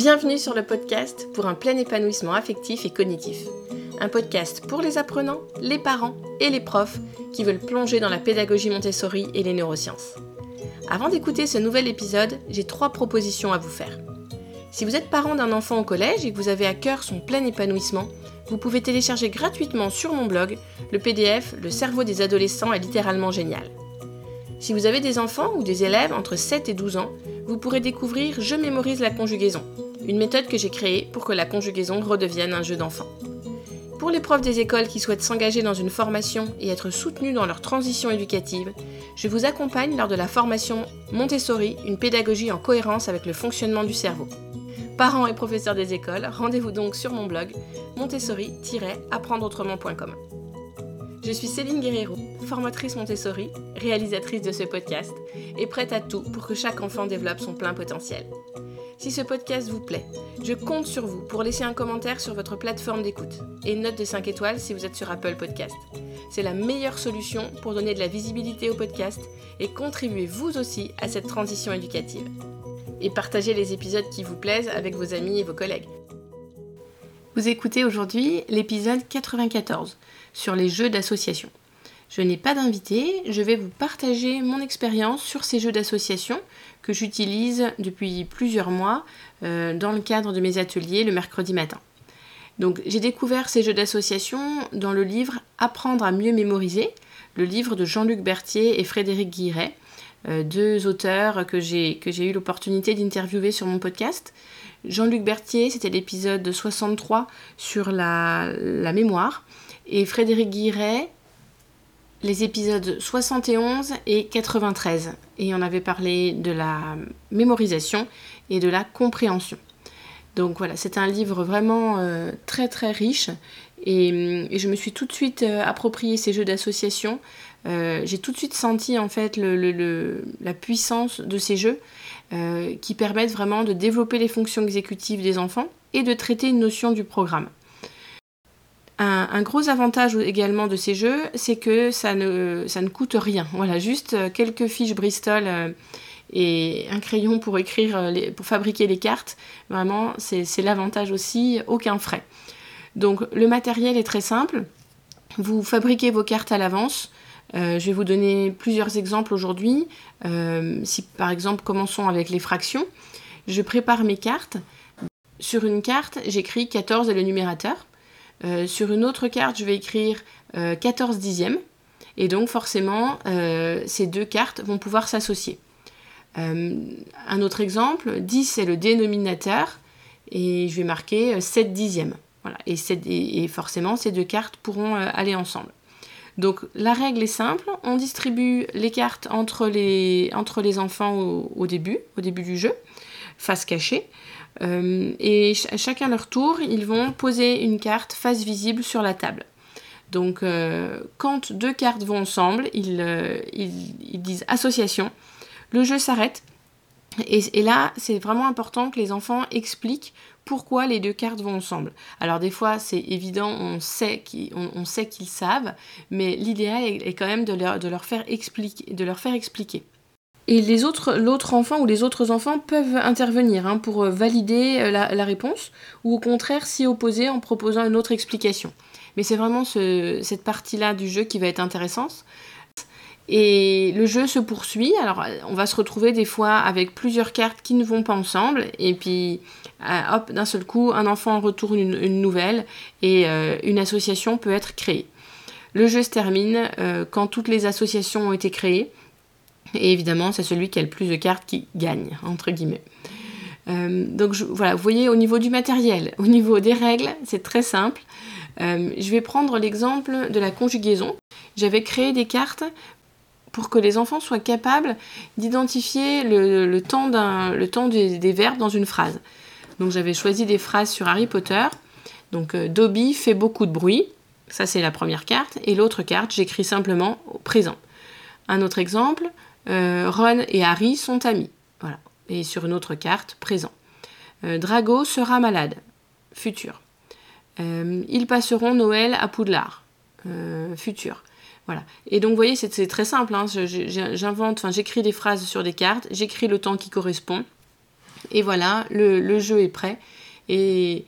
Bienvenue sur le podcast pour un plein épanouissement affectif et cognitif. Un podcast pour les apprenants, les parents et les profs qui veulent plonger dans la pédagogie Montessori et les neurosciences. Avant d'écouter ce nouvel épisode, j'ai trois propositions à vous faire. Si vous êtes parent d'un enfant au collège et que vous avez à cœur son plein épanouissement, vous pouvez télécharger gratuitement sur mon blog le PDF Le cerveau des adolescents est littéralement génial. Si vous avez des enfants ou des élèves entre 7 et 12 ans, vous pourrez découvrir Je mémorise la conjugaison, une méthode que j'ai créée pour que la conjugaison redevienne un jeu d'enfant. Pour les profs des écoles qui souhaitent s'engager dans une formation et être soutenus dans leur transition éducative, je vous accompagne lors de la formation Montessori, une pédagogie en cohérence avec le fonctionnement du cerveau. Parents et professeurs des écoles, rendez-vous donc sur mon blog montessori-apprendreautrement.com. Je suis Céline Guerrero, formatrice Montessori, réalisatrice de ce podcast et prête à tout pour que chaque enfant développe son plein potentiel. Si ce podcast vous plaît, je compte sur vous pour laisser un commentaire sur votre plateforme d'écoute et une note de 5 étoiles si vous êtes sur Apple Podcast. C'est la meilleure solution pour donner de la visibilité au podcast et contribuer vous aussi à cette transition éducative et partagez les épisodes qui vous plaisent avec vos amis et vos collègues. Vous écoutez aujourd'hui l'épisode 94 sur les jeux d'association. Je n'ai pas d'invité, je vais vous partager mon expérience sur ces jeux d'association que j'utilise depuis plusieurs mois euh, dans le cadre de mes ateliers le mercredi matin. Donc j'ai découvert ces jeux d'association dans le livre Apprendre à mieux mémoriser, le livre de Jean-Luc Berthier et Frédéric Guiret, euh, deux auteurs que j'ai eu l'opportunité d'interviewer sur mon podcast. Jean-Luc Berthier, c'était l'épisode 63 sur la, mémoire, et Frédéric Guiret, les épisodes 71 et 93. Et on avait parlé de la mémorisation et de la compréhension. Donc voilà, c'est un livre vraiment euh, très très riche et, je me suis tout de suite euh, approprié ces jeux d'association euh, j'ai tout de suite senti en fait la puissance de ces jeux qui permettent vraiment de développer les fonctions exécutives des enfants et de traiter une notion du programme. Un, gros avantage également de ces jeux, c'est que ça ne, coûte rien. Voilà, juste euh, quelques fiches Bristol et un crayon pour écrire, pour fabriquer les cartes. Vraiment, c'est l'avantage aussi, aucun frais. Donc le matériel est très simple. Vous fabriquez vos cartes à l'avance. Euh, je vais vous donner plusieurs exemples aujourd'hui. Euh, si par exemple, commençons avec les fractions. Je prépare mes cartes. Sur une carte, j'écris 14 et le numérateur. Euh, sur une autre carte, je vais écrire 14 dixièmes. Et donc forcément, ces deux cartes vont pouvoir s'associer. un autre exemple, 10 est le dénominateur et je vais marquer 7 dixièmes. Et forcément, ces deux cartes pourront aller ensemble. Donc la règle est simple, on distribue les cartes entre les, enfants au, début, du jeu, face cachée. Euh, et chacun leur tour, ils vont poser une carte face visible sur la table. Donc euh, quand deux cartes vont ensemble, euh, ils, disent association, le jeu s'arrête. et là, c'est vraiment important que les enfants expliquent pourquoi les deux cartes vont ensemble. Alors des fois c'est évident, on sait qu'ils savent, mais l'idéal est, quand même de leur, faire expliquer, de leur faire expliquer. Et les autres, l'autre enfant ou les autres enfants peuvent intervenir hein, pour euh, valider euh, la, réponse ou au contraire s'y opposer en proposant une autre explication. Mais c'est vraiment cette partie-là du jeu qui va être intéressante. Et le jeu se poursuit. Alors, on va se retrouver des fois avec plusieurs cartes qui ne vont pas ensemble. Et puis, euh, hop, d'un seul coup, un enfant retourne une, nouvelle et euh, une association peut être créée. Le jeu se termine euh, quand toutes les associations ont été créées. Et évidemment, c'est celui qui a le plus de cartes qui gagne, entre guillemets. donc voilà, vous voyez au niveau du matériel, au niveau des règles, c'est très simple. je vais prendre l'exemple de la conjugaison. J'avais créé des cartes pour que les enfants soient capables d'identifier le, temps, le temps des, verbes dans une phrase. Donc j'avais choisi des phrases sur Harry Potter. Donc euh, Dobby fait beaucoup de bruit. Ça c'est la première carte. Et l'autre carte, j'écris simplement présent. Un autre exemple, euh, Ron et Harry sont amis. Voilà. Et sur une autre carte, présent. Euh, Drago sera malade. Futur. ils passeront Noël à Poudlard. futur. Voilà. Et donc, vous voyez, c'est très simple. Hein. J'invente, j'écris des phrases sur des cartes, j'écris le temps qui correspond. Et voilà, le, jeu est prêt. Et,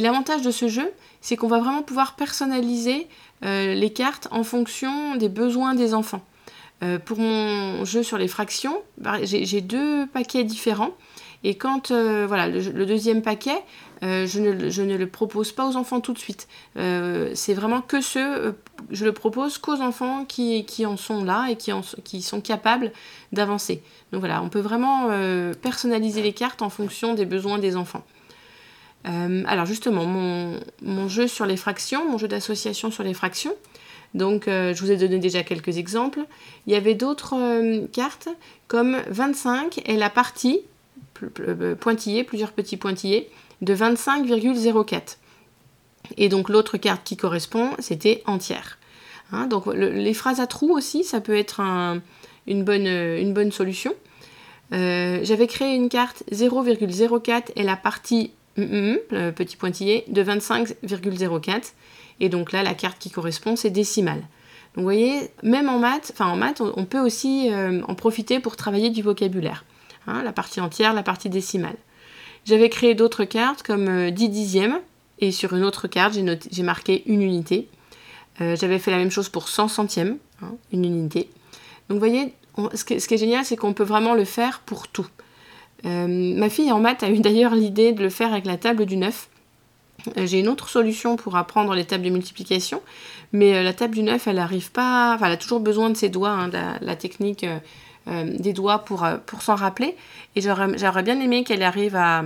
l'avantage de ce jeu, c'est qu'on va vraiment pouvoir personnaliser euh, les cartes en fonction des besoins des enfants. Euh, pour mon jeu sur les fractions, bah, j'ai deux paquets différents. Et quand euh, voilà, le, deuxième paquet, je ne, le propose pas aux enfants tout de suite. c'est vraiment que ceux, je le propose qu'aux enfants qui, en sont là et qui, sont capables d'avancer. Donc voilà, on peut vraiment personnaliser les cartes en fonction des besoins des enfants. alors justement, mon, jeu sur les fractions, mon jeu d'association sur les fractions, donc euh, je vous ai donné déjà quelques exemples. Il y avait d'autres euh, cartes comme 25 et la partie euh, pointillée, plusieurs petits pointillés, de 25,04. Et donc l'autre carte qui correspond, c'était entière. Hein, donc les phrases à trous aussi, ça peut être une, bonne, une, bonne, solution. J'avais créé une carte 0,04 et la partie petit pointillé de 25,04 et donc là, la carte qui correspond, c'est décimale. Vous voyez, même en maths, enfin en maths, on, peut aussi euh, en profiter pour travailler du vocabulaire. Hein, la partie entière, la partie décimale. J'avais créé d'autres cartes comme 10 euh, dixièmes, et sur une autre carte, j'ai marqué une unité. Euh, j'avais fait la même chose pour 100 centièmes, hein, une unité. Donc vous voyez, ce, qui est génial, c'est qu'on peut vraiment le faire pour tout. ma fille en maths a eu d'ailleurs l'idée de le faire avec la table du 9. Euh, j'ai une autre solution pour apprendre les tables de multiplication, mais euh, la table du 9, elle arrive pas. Enfin, elle a toujours besoin de ses doigts, hein, la, technique euh, des doigts pour, pour s'en rappeler. Et j'aurais bien aimé qu'elle arrive à,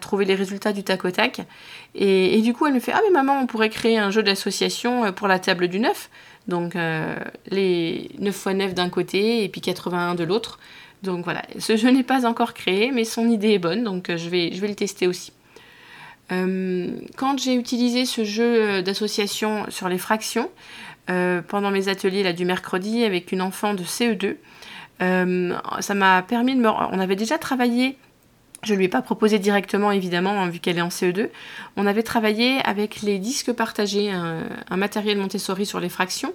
trouver les résultats du tac au tac. Et, du coup, elle me fait Ah, mais maman, on pourrait créer un jeu d'association pour la table du 9. Donc, les 9 x 9 d'un côté et puis 81 de l'autre. Donc voilà, ce jeu n'est pas encore créé, mais son idée est bonne, donc je vais, je vais le tester aussi. Euh, quand j'ai utilisé ce jeu euh, d'association sur les fractions, euh, pendant mes ateliers là, du mercredi avec une enfant de CE2, ça m'a permis de me... On avait déjà travaillé je ne lui ai pas proposé directement, évidemment, hein, vu qu'elle est en CE2. On avait travaillé avec les disques partagés, un, matériel Montessori sur les fractions.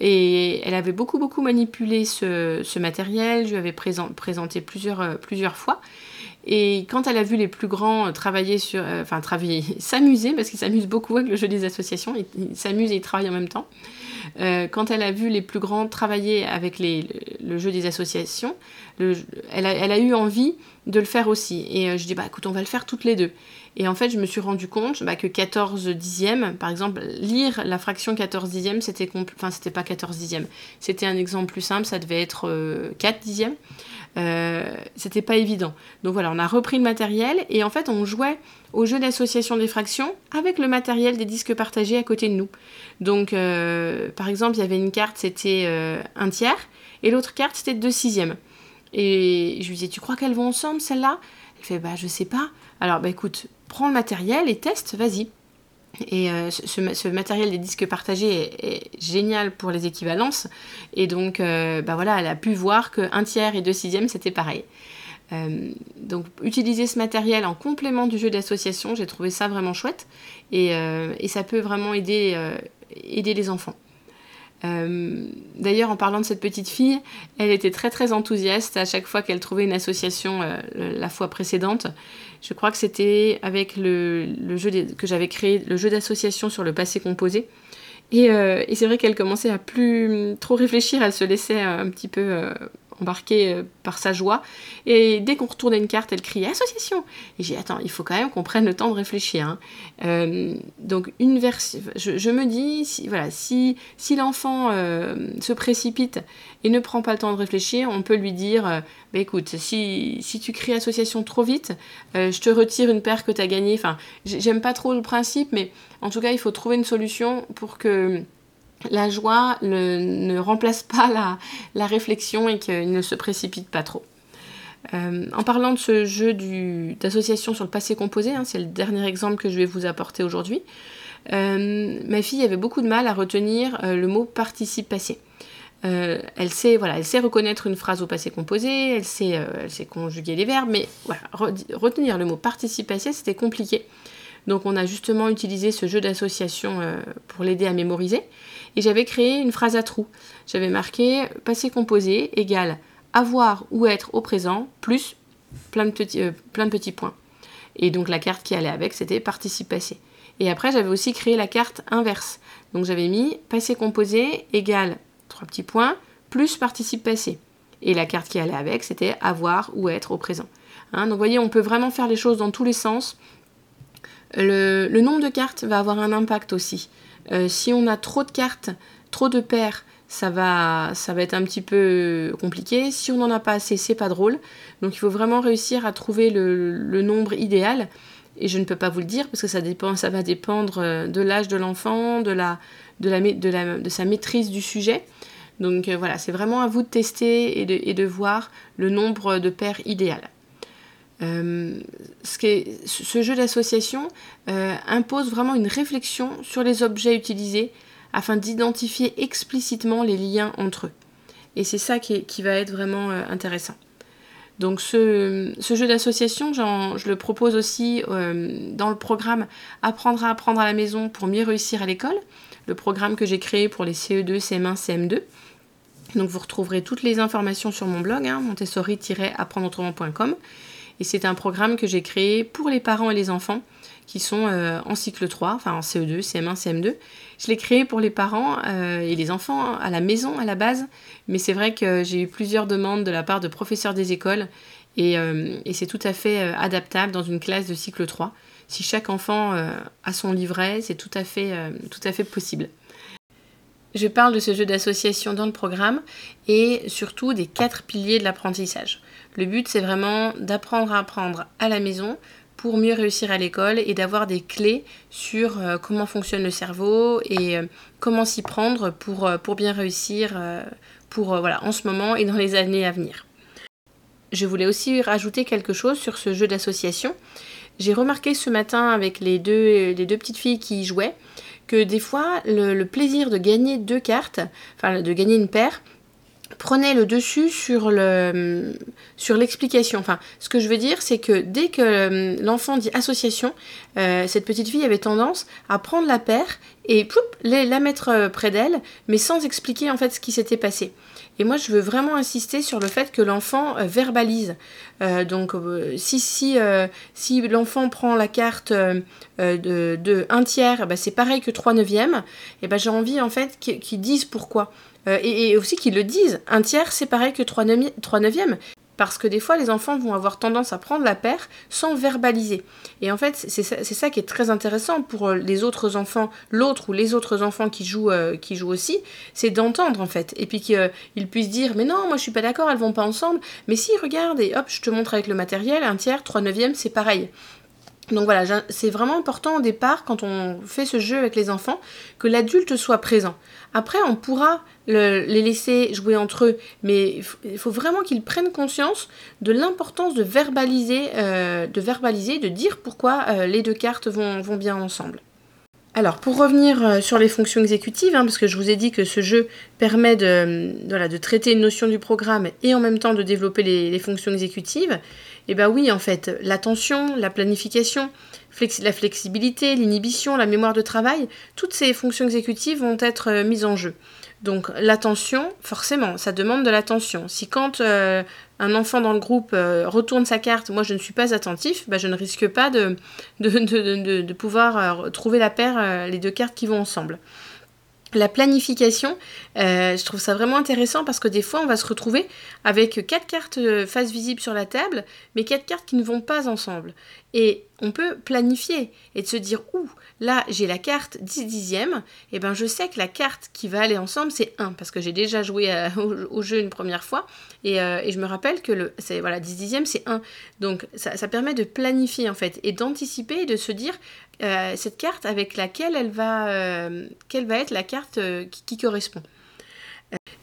Et elle avait beaucoup, beaucoup manipulé ce, matériel. Je lui avais présenté plusieurs, plusieurs fois. Et quand elle a vu les plus grands travailler sur, euh, enfin travailler, s'amuser, parce qu'ils s'amusent beaucoup avec le jeu des associations, ils s'amusent et ils travaillent en même temps. Euh, quand elle a vu les plus grands travailler avec le, jeu des associations, elle, a, eu envie de le faire aussi. Et euh, je dis, bah écoute, on va le faire toutes les deux. Et en fait, je me suis rendu compte bah, que 14 dixièmes, par exemple, lire la fraction 14 dixièmes, c'était enfin, c'était pas 14 dixièmes. C'était un exemple plus simple, ça devait être 4 dixièmes. Euh, c'était pas évident. Donc voilà, on a repris le matériel et en fait on jouait au jeu d'association des fractions avec le matériel des disques partagés à côté de nous. Donc euh, par exemple, il y avait une carte, c'était euh, un tiers et l'autre carte, c'était deux sixièmes. Et je lui disais, tu crois qu'elles vont ensemble celle-là Elle fait, bah je sais pas. Alors bah écoute, prends le matériel et teste, vas-y. Et euh, ce, matériel des disques partagés est, génial pour les équivalences. Et donc, euh, bah voilà, elle a pu voir qu'un tiers et deux sixièmes, c'était pareil. Euh, donc, utiliser ce matériel en complément du jeu d'association, j'ai trouvé ça vraiment chouette. Et, et ça peut vraiment aider, aider les enfants. D'ailleurs, en parlant de cette petite fille, elle était très très enthousiaste à chaque fois qu'elle trouvait une association la fois précédente. Je crois que c'était avec le, jeu que j'avais créé, le jeu d'association sur le passé composé. Euh, et, c'est vrai qu'elle commençait à plus trop réfléchir, elle se laissait un petit peu euh, embarquée euh, par sa joie. Et dès qu'on retournait une carte, elle criait association. Et j'ai dit attends, il faut quand même qu'on prenne le temps de réfléchir. Hein. Euh, donc une je, me dis si voilà si si l'enfant euh, se précipite et ne prend pas le temps de réfléchir, on peut lui dire bah, écoute si si tu cries association trop vite, je te retire une paire que tu as gagnée. Enfin, j'aime pas trop le principe, mais en tout cas il faut trouver une solution pour que la joie ne remplace pas la, réflexion et qu'il ne se précipite pas trop. Euh, en parlant de ce jeu d'association sur le passé composé, hein, c'est le dernier exemple que je vais vous apporter aujourd'hui, euh, ma fille avait beaucoup de mal à retenir euh, le mot participe passé. elle, sait, reconnaître une phrase au passé composé, elle sait, elle sait conjuguer les verbes, mais retenir le mot participe passé, c'était compliqué. Donc on a justement utilisé ce jeu d'association pour l'aider à mémoriser et j'avais créé une phrase à trous. J'avais marqué passé composé égale avoir ou être au présent plus plein de petits, petits points. Et donc la carte qui allait avec, c'était participe passé. Et après, j'avais aussi créé la carte inverse. Donc j'avais mis passé composé égale trois petits points plus participe passé. Et la carte qui allait avec, c'était avoir ou être au présent. Hein, donc vous voyez, on peut vraiment faire les choses dans tous les sens. Le, nombre de cartes va avoir un impact aussi. Euh, si on a trop de cartes, trop de paires, ça va, ça va être un petit peu compliqué. Si on n'en a pas assez, c'est pas drôle. Donc il faut vraiment réussir à trouver le, nombre idéal. Et je ne peux pas vous le dire parce que ça, va dépendre euh, de l'âge de l'enfant, de, sa maîtrise du sujet. Donc euh, voilà, c'est vraiment à vous de tester et de, et de voir le nombre de paires idéales. Euh, ce, jeu d'association impose vraiment une réflexion sur les objets utilisés afin d'identifier explicitement les liens entre eux. Et c'est ça qui, va être vraiment intéressant. Donc ce, jeu d'association, je le propose aussi euh, dans le programme Apprendre à apprendre à la maison pour mieux réussir à l'école, le programme que j'ai créé pour les CE2, CM1, CM2. Donc vous retrouverez toutes les informations sur mon blog, hein, montessori-apprendreautrement.com. Et c'est un programme que j'ai créé pour les parents et les enfants qui sont euh, en cycle 3, enfin en CE2, CM1, CM2. Je l'ai créé pour les parents euh, et les enfants à la maison à la base, mais c'est vrai que j'ai eu plusieurs demandes de la part de professeurs des écoles et, euh, c'est tout à fait adaptable dans une classe de cycle 3. Si chaque enfant a son livret, c'est tout, à tout à fait possible. Je parle de ce jeu d'association dans le programme et surtout des quatre piliers de l'apprentissage. Le but, c'est vraiment d'apprendre à apprendre à la maison pour mieux réussir à l'école et d'avoir des clés sur euh, comment fonctionne le cerveau et euh, comment s'y prendre pour, euh, bien réussir en ce moment et dans les années à venir. Je voulais aussi rajouter quelque chose sur ce jeu d'association. J'ai remarqué ce matin avec les deux, les deux petites filles qui y jouaient que des fois le plaisir de gagner deux cartes, enfin de gagner une paire, prenait le dessus sur le sur l'explication. Enfin, ce que je veux dire, c'est que dès que euh, l'enfant dit association, euh, cette petite fille avait tendance à prendre la paire et la mettre euh, près d'elle, mais sans expliquer en fait ce qui s'était passé. Et moi, je veux vraiment insister sur le fait que l'enfant verbalise. donc, si, si, si l'enfant prend la carte de, de 1 tiers, bah, c'est pareil que 3 neuvièmes, et ben j'ai envie en fait qu'ils disent pourquoi. Euh, et, aussi qu'ils le disent. Un tiers, c'est pareil que 3 neuvièmes. Parce que des fois, les enfants vont avoir tendance à prendre la paire sans verbaliser. Et en fait, c'est ça, qui est très intéressant pour euh, les autres enfants, l'autre ou les autres enfants qui jouent, euh, qui jouent aussi, c'est d'entendre en fait. Et puis qu'ils puissent dire Mais non, moi je suis pas d'accord, elles vont pas ensemble. Mais si, regarde, et hop, je te montre avec le matériel, un tiers, 3 neuvièmes, c'est pareil. Donc voilà, c'est vraiment important au départ, quand on fait ce jeu avec les enfants, que l'adulte soit présent. Après, on pourra les laisser jouer entre eux, mais il faut vraiment qu'ils prennent conscience de l'importance de verbaliser, euh, de verbaliser, de dire pourquoi euh, les deux cartes vont, bien ensemble. Alors, pour revenir euh, sur les fonctions exécutives, hein, parce que je vous ai dit que ce jeu permet de, de traiter une notion du programme et en même temps de développer les, fonctions exécutives, et eh bien oui, en fait, l'attention, la planification, la flexibilité, l'inhibition, la mémoire de travail, toutes ces fonctions exécutives vont être mises en jeu. Donc l'attention, forcément, ça demande de l'attention. Si quand euh, un enfant dans le groupe euh, retourne sa carte, moi je ne suis pas attentif, bah, je ne risque pas de, de, pouvoir euh, trouver la paire, les deux cartes qui vont ensemble. La planification, je trouve ça vraiment intéressant parce que des fois on va se retrouver avec quatre cartes face visible sur la table, mais quatre cartes qui ne vont pas ensemble. Et on peut planifier et de se dire, ouh, là j'ai la carte 10 dixièmes, et ben je sais que la carte qui va aller ensemble c'est 1, parce que j'ai déjà joué euh, au, jeu une première fois, euh, et, je me rappelle que le, voilà, 10 dixièmes c'est 1. Donc ça, permet de planifier en fait, et d'anticiper et de se dire euh, cette carte avec laquelle elle va, quelle va être la carte qui correspond.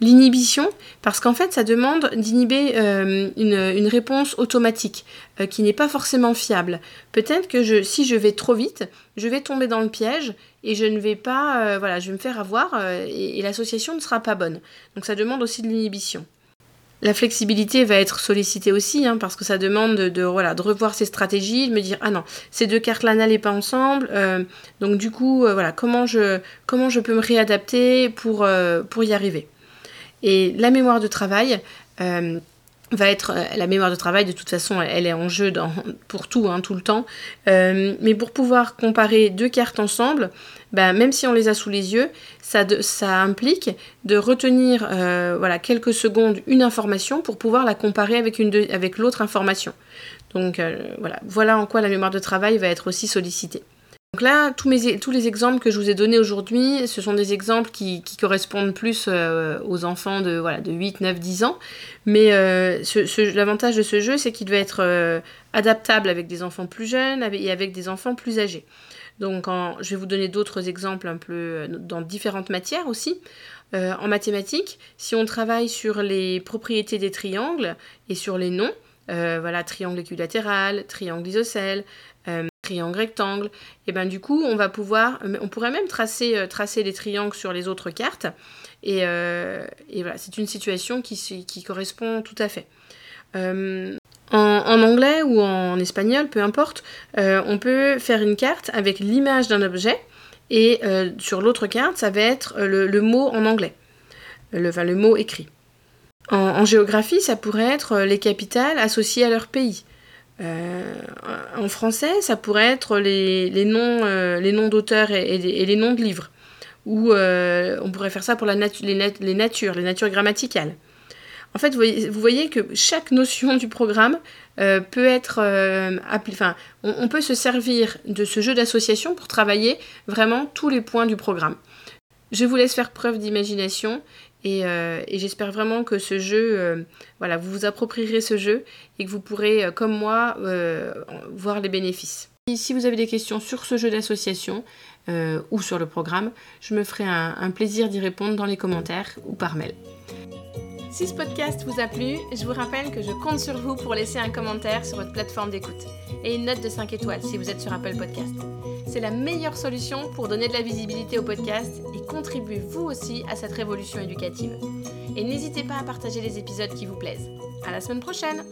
L'inhibition, parce qu'en fait, ça demande d'inhiber euh, une, réponse automatique euh, qui n'est pas forcément fiable. Peut-être que si je vais trop vite, je vais tomber dans le piège et je ne vais pas, euh, voilà, je vais me faire avoir et, l'association ne sera pas bonne. Donc ça demande aussi de l'inhibition. La flexibilité va être sollicitée aussi, hein, parce que ça demande de, revoir ses stratégies, de me dire ah non, ces deux cartes-là n'allaient pas ensemble, donc du coup, voilà, comment je, peux me réadapter pour, pour y arriver. Et la mémoire de travail, euh, va être euh, la mémoire de travail de toute façon elle est en jeu pour tout hein, tout le temps. Euh, mais pour pouvoir comparer deux cartes ensemble ben, même si on les a sous les yeux ça, implique de retenir euh, quelques secondes une information pour pouvoir la comparer avec l'autre information. Donc voilà. Voilà en quoi la mémoire de travail va être aussi sollicitée donc là, tous, mes, tous les exemples que je vous ai donnés aujourd'hui, ce sont des exemples qui, correspondent plus euh, aux enfants de, voilà, de 8, 9, 10 ans. Mais euh, l'avantage de ce jeu, c'est qu'il va être euh, adaptable avec des enfants plus jeunes et avec des enfants plus âgés. Donc je vais vous donner d'autres exemples un peu dans différentes matières aussi. en mathématiques, si on travaille sur les propriétés des triangles et sur les noms, voilà, triangle équilatéral, triangle isocèle, triangle rectangle, et ben du coup on va pouvoir, on pourrait même tracer, euh, tracer les triangles sur les autres cartes, et, euh, voilà, c'est une situation qui, qui, correspond tout à fait. Euh, en, anglais ou en espagnol, peu importe, on peut faire une carte avec l'image d'un objet, et sur l'autre carte, ça va être le, mot en anglais, le, enfin, le mot écrit. en géographie, ça pourrait être les capitales associées à leur pays. Euh, en français, ça pourrait être les, noms, euh, noms d'auteurs et, les noms de livres. Ou euh, on pourrait faire ça pour les, natures, les natures grammaticales. En fait, vous voyez, vous voyez que chaque notion du programme peut être enfin, on, on, peut se servir de ce jeu d'association pour travailler vraiment tous les points du programme. Je vous laisse faire preuve d'imagination euh, et, j'espère vraiment que ce jeu, euh, voilà, vous vous approprierez ce jeu et que vous pourrez, euh, comme moi, voir les bénéfices. Si vous avez des questions sur ce jeu d'association ou sur le programme, je me ferai un plaisir d'y répondre dans les commentaires ou par mail. Si ce podcast vous a plu, je vous rappelle que je compte sur vous pour laisser un commentaire sur votre plateforme d'écoute et une note de 5 étoiles si vous êtes sur Apple Podcast. C'est la meilleure solution pour donner de la visibilité au podcast et contribuer vous aussi à cette révolution éducative. Et n'hésitez pas à partager les épisodes qui vous plaisent. À la semaine prochaine!